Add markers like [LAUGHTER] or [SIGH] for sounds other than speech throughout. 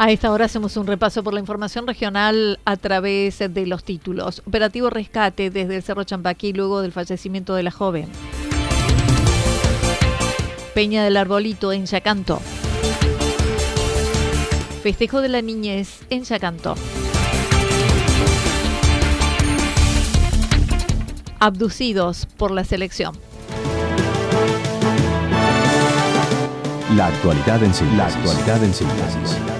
A esta hora hacemos un repaso por la información regional a través de los títulos. Operativo rescate desde el Cerro Champaquí luego del fallecimiento de la joven. Peña del Arbolito en Yacanto. Festejo de la niñez en Yacanto. Abducidos por la selección. La actualidad en síntesis. La actualidad en síntesis.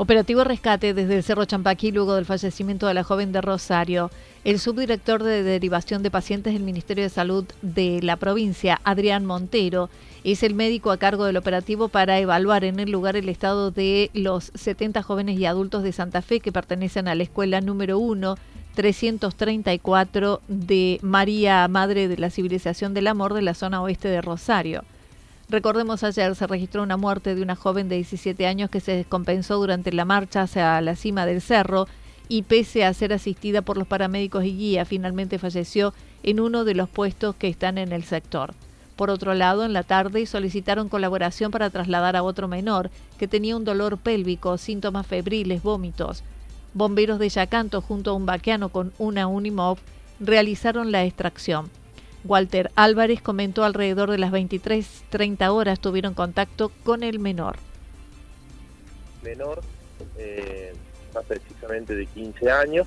Operativo rescate desde el Cerro Champaquí luego del fallecimiento de la joven de Rosario. El subdirector de derivación de pacientes del Ministerio de Salud de la provincia, Adrián Montero, es el médico a cargo del operativo para evaluar en el lugar el estado de los 70 jóvenes y adultos de Santa Fe que pertenecen a la escuela número 1 334 de María, Madre de la Civilización del Amor de la zona oeste de Rosario. Recordemos ayer se registró una muerte de una joven de 17 años que se descompensó durante la marcha hacia la cima del cerro y pese a ser asistida por los paramédicos y guía, finalmente falleció en uno de los puestos que están en el sector. Por otro lado, en la tarde solicitaron colaboración para trasladar a otro menor que tenía un dolor pélvico, síntomas febriles, vómitos. Bomberos de Yacanto junto a un vaqueano con una Unimov realizaron la extracción. Walter Álvarez comentó alrededor de las 23.30 horas tuvieron contacto con el menor. Menor, eh, más precisamente de 15 años,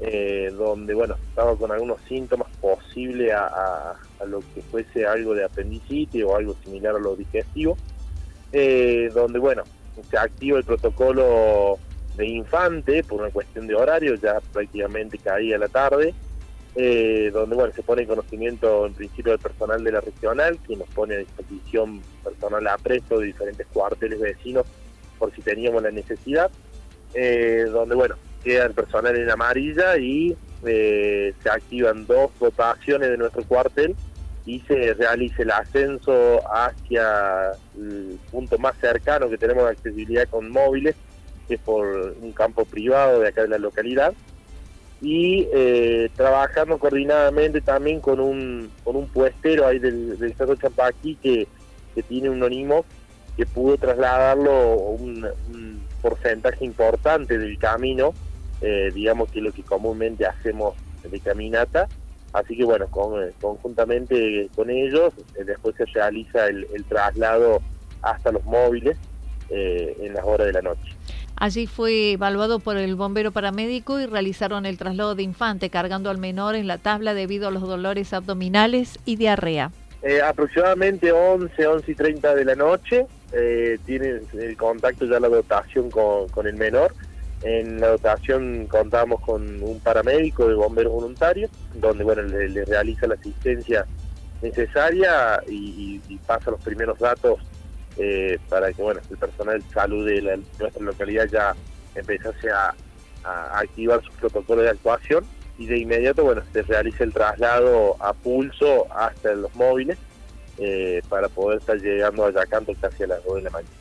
eh, donde bueno estaba con algunos síntomas posibles a, lo que fuese algo de apendicitis o algo similar a lo digestivo, eh, donde bueno se activa el protocolo de infante por una cuestión de horario, ya prácticamente caía la tarde, eh, donde bueno se pone en conocimiento en principio del personal de la regional, que nos pone a disposición personal a presto de diferentes cuarteles vecinos por si teníamos la necesidad, eh, donde bueno queda el personal en amarilla y eh, se activan dos dotaciones de nuestro cuartel y se realiza el ascenso hacia el punto más cercano que tenemos de accesibilidad con móviles, que es por un campo privado de acá de la localidad y eh, trabajando coordinadamente también con un, con un puestero ahí del, Cerro Champaquí que, que tiene un animo que pudo trasladarlo un, porcentaje importante del camino, eh, digamos que lo que comúnmente hacemos de caminata, así que bueno, eh, conjuntamente con ellos después se realiza el, traslado hasta los móviles en las horas de la noche. Allí fue evaluado por el bombero paramédico y realizaron el traslado de infante cargando al menor en la tabla debido a los dolores abdominales y diarrea. Eh, aproximadamente 11, 11 y 30 de la noche eh, tiene el contacto ya la dotación con, el menor. En la dotación contamos con un paramédico de bomberos voluntarios, donde bueno le, realiza la asistencia necesaria y pasa los primeros datos eh, para que bueno el personal de salud de, nuestra localidad ya empezase a, activar sus protocolos de actuación y de inmediato bueno se realiza el traslado a pulso hasta los móviles eh, para poder estar llegando a Yacanto casi a las 2 de la mañana.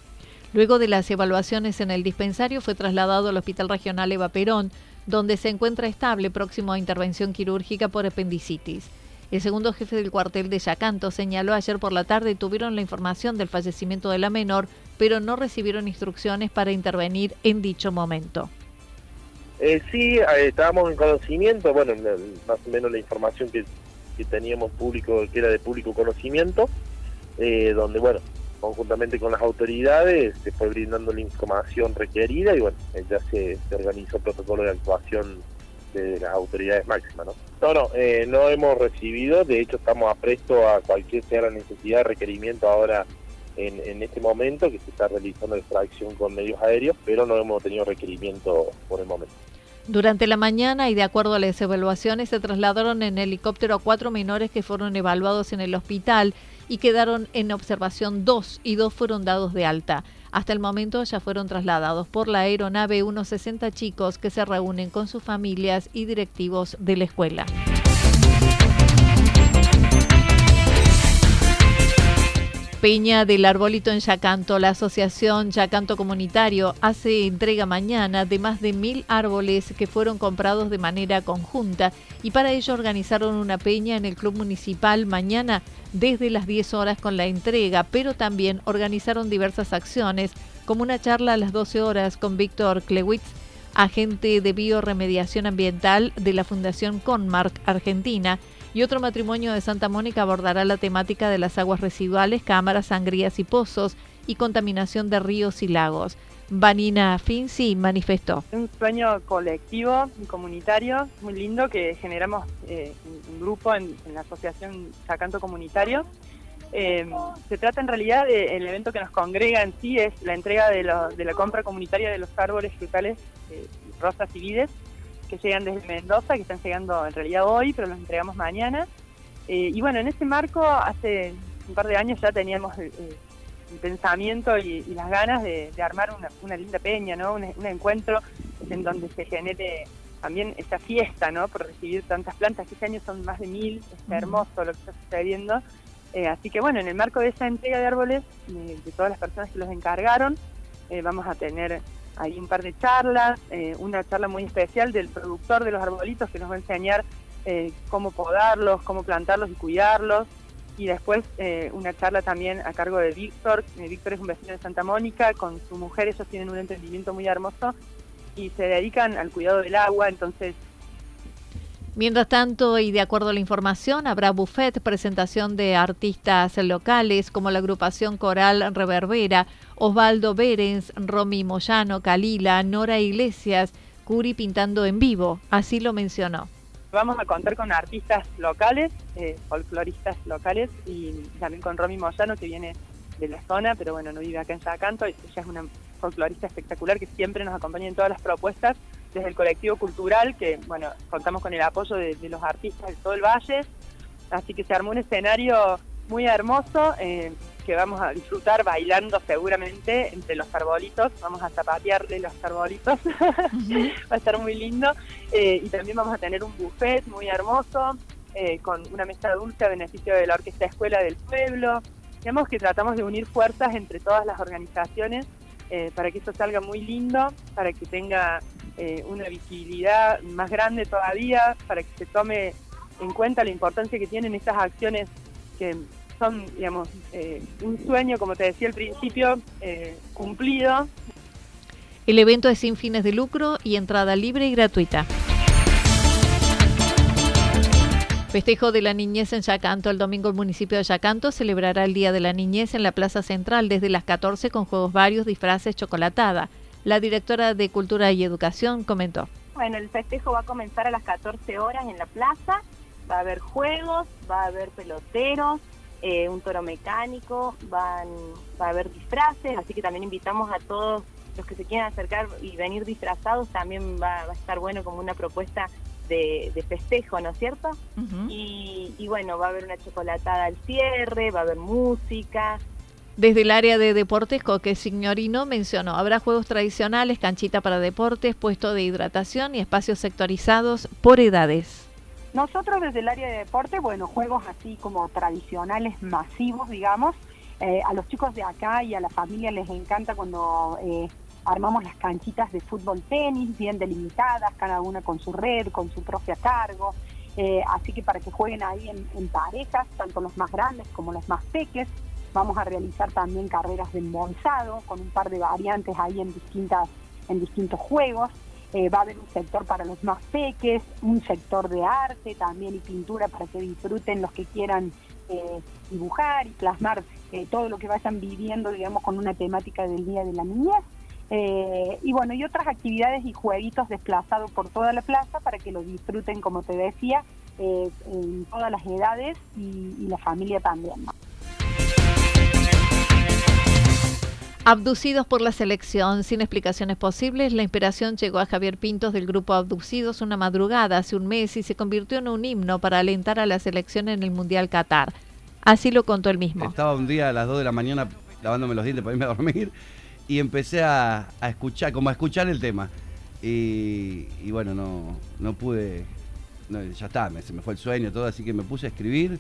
Luego de las evaluaciones en el dispensario fue trasladado al Hospital Regional Eva Perón, donde se encuentra estable próximo a intervención quirúrgica por apendicitis. El segundo jefe del cuartel de Yacanto señaló ayer por la tarde tuvieron la información del fallecimiento de la menor, pero no recibieron instrucciones para intervenir en dicho momento. Eh, sí, eh, estábamos en conocimiento, bueno, más o menos la información que, teníamos público, que era de público conocimiento, eh, donde, bueno, conjuntamente con las autoridades se fue brindando la información requerida y, bueno, ya se, se organizó protocolo de actuación de las autoridades máximas. ¿no? No, no, eh, no hemos recibido, de hecho estamos apresto a cualquier sea la necesidad de requerimiento ahora en, en este momento que se está realizando extracción con medios aéreos, pero no hemos tenido requerimiento por el momento. Durante la mañana y de acuerdo a las evaluaciones se trasladaron en helicóptero a cuatro menores que fueron evaluados en el hospital y quedaron en observación dos y dos fueron dados de alta. Hasta el momento ya fueron trasladados por la aeronave unos 60 chicos que se reúnen con sus familias y directivos de la escuela. Peña del Arbolito en Yacanto, la asociación Yacanto Comunitario hace entrega mañana de más de mil árboles que fueron comprados de manera conjunta. Y para ello organizaron una peña en el Club Municipal mañana desde las 10 horas con la entrega, pero también organizaron diversas acciones como una charla a las 12 horas con Víctor Klewitz, agente de bioremediación ambiental de la Fundación Conmark Argentina, y otro matrimonio de Santa Mónica abordará la temática de las aguas residuales, cámaras, sangrías y pozos y contaminación de ríos y lagos. Vanina Finzi manifestó. Un sueño colectivo y comunitario muy lindo que generamos eh, un grupo en, la asociación Sacanto Comunitario. Eh, se trata en realidad del evento que nos congrega en sí, es la entrega de, la compra comunitaria de los árboles frutales, eh, rosas y vides, que llegan desde Mendoza, que están llegando en realidad hoy, pero los entregamos mañana. Eh, y bueno, en ese marco, hace un par de años ya teníamos el, pensamiento y, las ganas de, armar una, linda peña, ¿no? Un, encuentro en donde se genere también esa fiesta, ¿no? Por recibir tantas plantas, que este año son más de mil, es hermoso lo que está sucediendo. Eh, así que bueno, en el marco de esa entrega de árboles, de, todas las personas que los encargaron, eh, vamos a tener hay un par de charlas, eh, una charla muy especial del productor de los arbolitos que nos va a enseñar eh, cómo podarlos, cómo plantarlos y cuidarlos. Y después eh, una charla también a cargo de Víctor. Víctor es un vecino de Santa Mónica, con su mujer ellos tienen un entendimiento muy hermoso y se dedican al cuidado del agua, entonces Mientras tanto, y de acuerdo a la información, habrá buffet, presentación de artistas locales como la agrupación coral Reverbera, Osvaldo Berens, Romy Moyano, Calila, Nora Iglesias, Curi pintando en vivo, así lo mencionó. Vamos a contar con artistas locales, eh, folcloristas locales y también con Romy Moyano que viene de la zona, pero bueno, no vive acá en Sacanto, ella es una folclorista espectacular que siempre nos acompaña en todas las propuestas desde el colectivo cultural, que bueno, contamos con el apoyo de, los artistas de todo el valle, así que se armó un escenario muy hermoso eh, que vamos a disfrutar bailando seguramente entre los arbolitos, vamos a zapatearle los arbolitos, [LAUGHS] va a estar muy lindo, eh, y también vamos a tener un buffet muy hermoso, eh, con una mesa dulce a beneficio de la Orquesta Escuela del Pueblo, digamos que tratamos de unir fuerzas entre todas las organizaciones para que esto salga muy lindo, para que tenga eh, una visibilidad más grande todavía para que se tome en cuenta la importancia que tienen estas acciones que son, digamos, eh, un sueño, como te decía al principio, eh, cumplido. El evento es sin fines de lucro y entrada libre y gratuita. Festejo de la Niñez en Yacanto. El domingo el municipio de Yacanto celebrará el Día de la Niñez en la Plaza Central desde las 14 con juegos varios, disfraces, chocolatada. La directora de Cultura y Educación comentó. Bueno, el festejo va a comenzar a las 14 horas en la plaza, va a haber juegos, va a haber peloteros, eh, un toro mecánico, van, va a haber disfraces, así que también invitamos a todos los que se quieran acercar y venir disfrazados, también va, a estar bueno como una propuesta de, festejo, ¿no es cierto? y, y bueno, va a haber una chocolatada al cierre, va a haber música, desde el área de deportes, Coque Signorino mencionó, habrá juegos tradicionales, canchita para deportes, puesto de hidratación y espacios sectorizados por edades. Nosotros desde el área de deporte, bueno, juegos así como tradicionales, masivos, digamos, Eh, a los chicos de acá y a la familia les encanta cuando eh, armamos las canchitas de fútbol tenis bien delimitadas, cada una con su red, con su propia cargo. Eh, así que para que jueguen ahí en, parejas, tanto los más grandes como los más peques. Vamos a realizar también carreras de embolsado con un par de variantes ahí en distintas en distintos juegos. Eh, va a haber un sector para los más peques, un sector de arte también y pintura para que disfruten los que quieran eh, dibujar y plasmar todo lo que vayan viviendo, digamos, con una temática del Día de la Niñez. Eh, y bueno, y otras actividades y jueguitos desplazados por toda la plaza para que lo disfruten, como te decía, eh, en todas las edades y, la familia también. Abducidos por la selección, sin explicaciones posibles, la inspiración llegó a Javier Pintos del grupo Abducidos una madrugada hace un mes y se convirtió en un himno para alentar a la selección en el Mundial Qatar. Así lo contó él mismo. Estaba un día a las 2 de la mañana lavándome los dientes para irme a dormir y empecé a, escuchar, como a escuchar el tema. Y, bueno, no, no pude, ya está, se me fue el sueño, todo, así que me puse a escribir,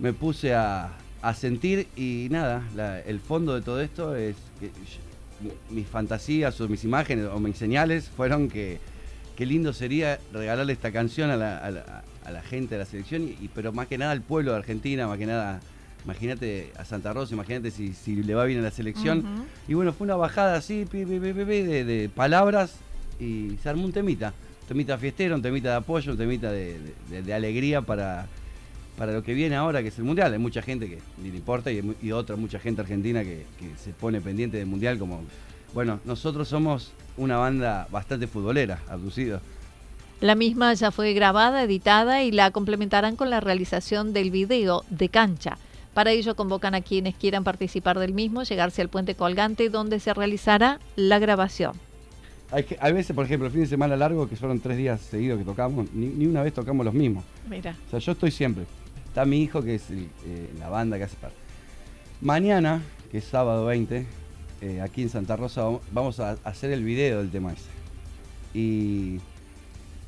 me puse a, sentir y nada, el fondo de todo esto es que mis fantasías o mis imágenes o mis señales fueron que qué lindo sería regalarle esta canción a la, a la, gente de la selección, y, pero más que nada al pueblo de Argentina, más que nada Imagínate a Santa Rosa, imagínate si, si, le va bien a la selección. Y bueno, fue una bajada así, de, de, palabras y se armó un temita. Un temita fiestero, un temita de apoyo, un temita de, alegría para, para lo que viene ahora, que es el Mundial. Hay mucha gente que ni le importa y, otra, mucha gente argentina que, se pone pendiente del Mundial como... Bueno, nosotros somos una banda bastante futbolera, abducido. La misma ya fue grabada, editada y la complementarán con la realización del video de cancha. Para ello convocan a quienes quieran participar del mismo, llegarse al puente colgante donde se realizará la grabación. Hay, hay veces, por ejemplo, el fin de semana largo, que fueron tres días seguidos que tocamos, ni, una vez tocamos los mismos. Mira. O sea, yo estoy siempre. Está mi hijo, que es eh, la banda que hace parte. Mañana, que es sábado 20, eh, aquí en Santa Rosa, vamos a hacer el video del tema ese. Y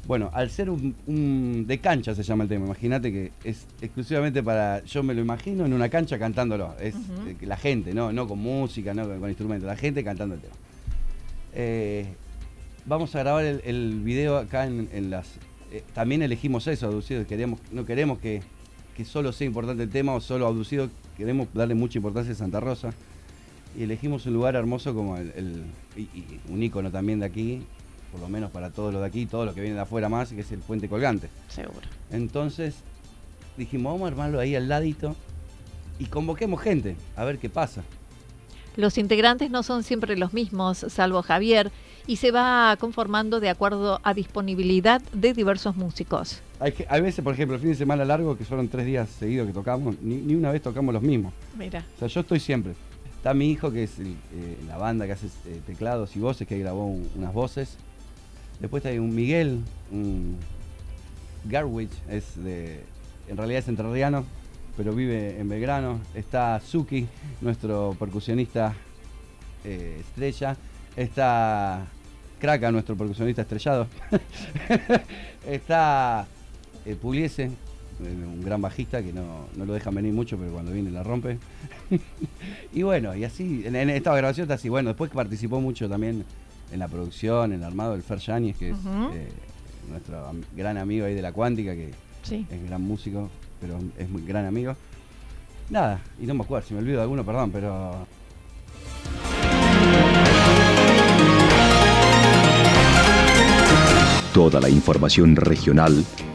bueno, al ser un, de cancha se llama el tema, imagínate que es exclusivamente para, yo me lo imagino en una cancha cantándolo, es la gente, ¿no? no con música, no con, instrumentos, la gente cantando el tema. Eh, vamos a grabar el, video acá en, las... Eh, también elegimos eso, Abducido, queremos, no queremos que, solo sea importante el tema o solo Abducido, queremos darle mucha importancia a Santa Rosa. Y elegimos un lugar hermoso como el, un ícono también de aquí, por lo menos para todos los de aquí, todos los que vienen de afuera más, que es el puente colgante. Seguro. Entonces dijimos, vamos a armarlo ahí al ladito y convoquemos gente, a ver qué pasa. Los integrantes no son siempre los mismos, salvo Javier, y se va conformando de acuerdo a disponibilidad de diversos músicos. Hay, hay veces, por ejemplo, el fin de semana largo, que fueron tres días seguidos que tocamos, ni, una vez tocamos los mismos. Mira. O sea, yo estoy siempre. Está mi hijo, que es eh, la banda que hace eh, teclados y voces, que grabó unas voces. Después hay un Miguel, un Garwich, es de, en realidad es entrerriano, pero vive en Belgrano. Está Suki, nuestro percusionista eh, estrella. Está Kraka, nuestro percusionista estrellado. [LAUGHS] Está eh, Pugliese, un gran bajista que no, lo dejan venir mucho, pero cuando viene la rompe. [LAUGHS] y bueno, y así, en, esta grabación está así. Bueno, después participó mucho también en la producción, en el armado del Fer Yáñez, que es eh, nuestro gran amigo ahí de la cuántica, que es gran músico, pero es muy gran amigo. Nada, y no me acuerdo, si me olvido de alguno, perdón, pero Toda la información regional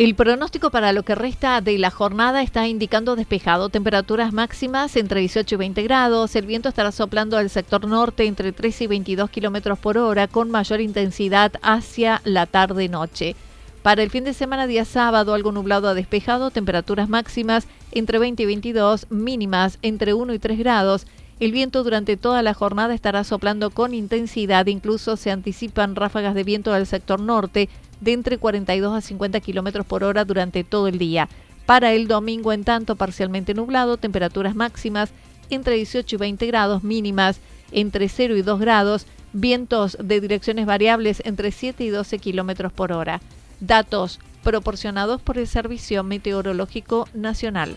El pronóstico para lo que resta de la jornada está indicando despejado, temperaturas máximas entre 18 y 20 grados, el viento estará soplando al sector norte entre 13 y 22 kilómetros por hora con mayor intensidad hacia la tarde-noche. Para el fin de semana, día sábado, algo nublado a despejado, temperaturas máximas entre 20 y 22, mínimas entre 1 y 3 grados. El viento durante toda la jornada estará soplando con intensidad, incluso se anticipan ráfagas de viento del sector norte de entre 42 a 50 kilómetros por hora durante todo el día. Para el domingo, en tanto, parcialmente nublado, temperaturas máximas entre 18 y 20 grados, mínimas entre 0 y 2 grados, vientos de direcciones variables entre 7 y 12 kilómetros por hora. Datos proporcionados por el Servicio Meteorológico Nacional.